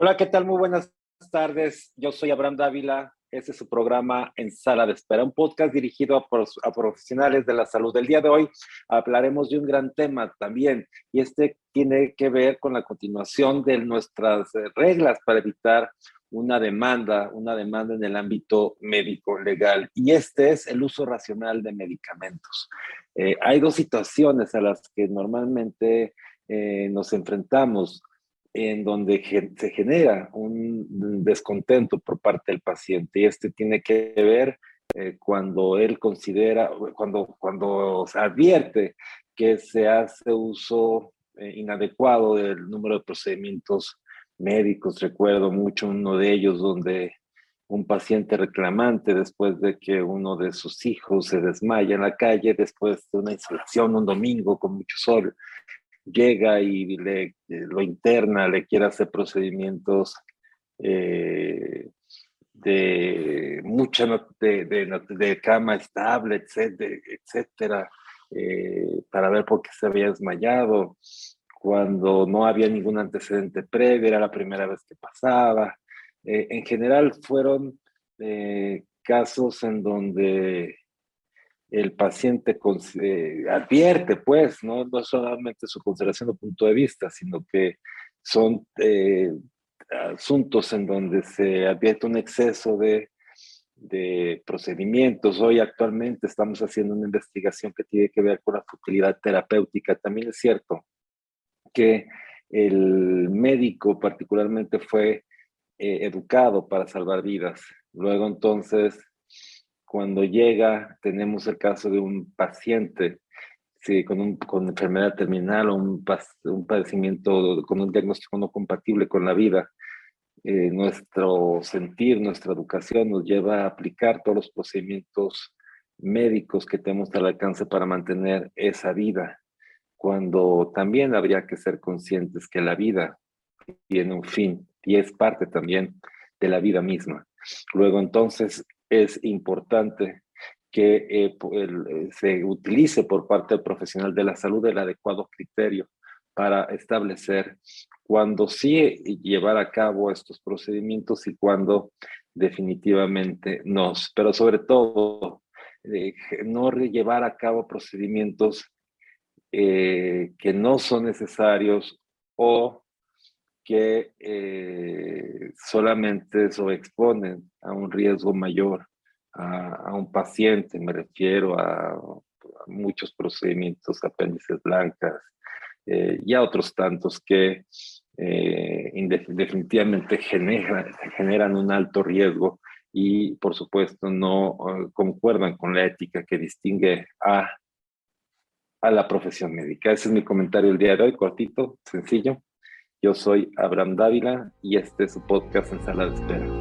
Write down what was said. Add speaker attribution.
Speaker 1: Hola, ¿qué tal? Muy buenas tardes. Yo soy Abraham Dávila. Este es su programa En Sala de Espera, un podcast dirigido a, profesionales de la salud. El día de hoy hablaremos de un gran tema también, y este tiene que ver con la continuación de nuestras reglas para evitar una demanda, una demanda en el ámbito médico legal, y este es el uso racional de medicamentos. Eh, hay dos situaciones a las que normalmente eh, nos enfrentamos en donde se genera un descontento por parte del paciente y este tiene que ver eh, cuando él considera, cuando, cuando se advierte que se hace uso eh, inadecuado del número de procedimientos médicos. Recuerdo mucho uno de ellos donde un paciente reclamante después de que uno de sus hijos se desmaya en la calle después de una insolación un domingo con mucho sol llega y le, eh, lo interna, le quiere hacer procedimientos eh, de mucha de, de, cama estable, etcétera, etcétera eh, para ver por qué se había desmayado, cuando no había ningún antecedente previo, era la primera vez que pasaba. en general fueron casos en donde el paciente eh, advierte, pues, ¿no? no solamente su consideración o punto de vista, sino que son eh, asuntos en donde se advierte un exceso de, procedimientos. Hoy actualmente estamos haciendo una investigación que tiene que ver con la futilidad terapéutica. También es cierto que el médico particularmente fue eh, educado para salvar vidas. Luego entonces cuando llega, tenemos el caso de un paciente con, un, enfermedad terminal o un, un padecimiento con un diagnóstico no compatible con la vida. Eh, nuestro sentir, nuestra educación nos lleva a aplicar todos los procedimientos médicos que tenemos al alcance para mantener esa vida, cuando también habría que ser conscientes que la vida tiene un fin y es parte también de la vida misma. Luego entonces es importante que eh, eh, se utilice por parte del profesional de la salud el adecuado criterio para establecer cuándo sí llevar a cabo estos procedimientos y cuándo definitivamente no. Pero sobre todo, eh, no llevar a cabo procedimientos que no son necesarios o que eh, solamente se exponen a un riesgo mayor a, un paciente, me refiero a, muchos procedimientos, apéndices blancas eh, y a otros tantos que eh, definitivamente generan un alto riesgo y por supuesto no concuerdan con la ética que distingue a, a la profesión médica. Ese es mi comentario el día de hoy, cortito, sencillo. Yo soy Abraham Dávila y este es su podcast en sala de espera.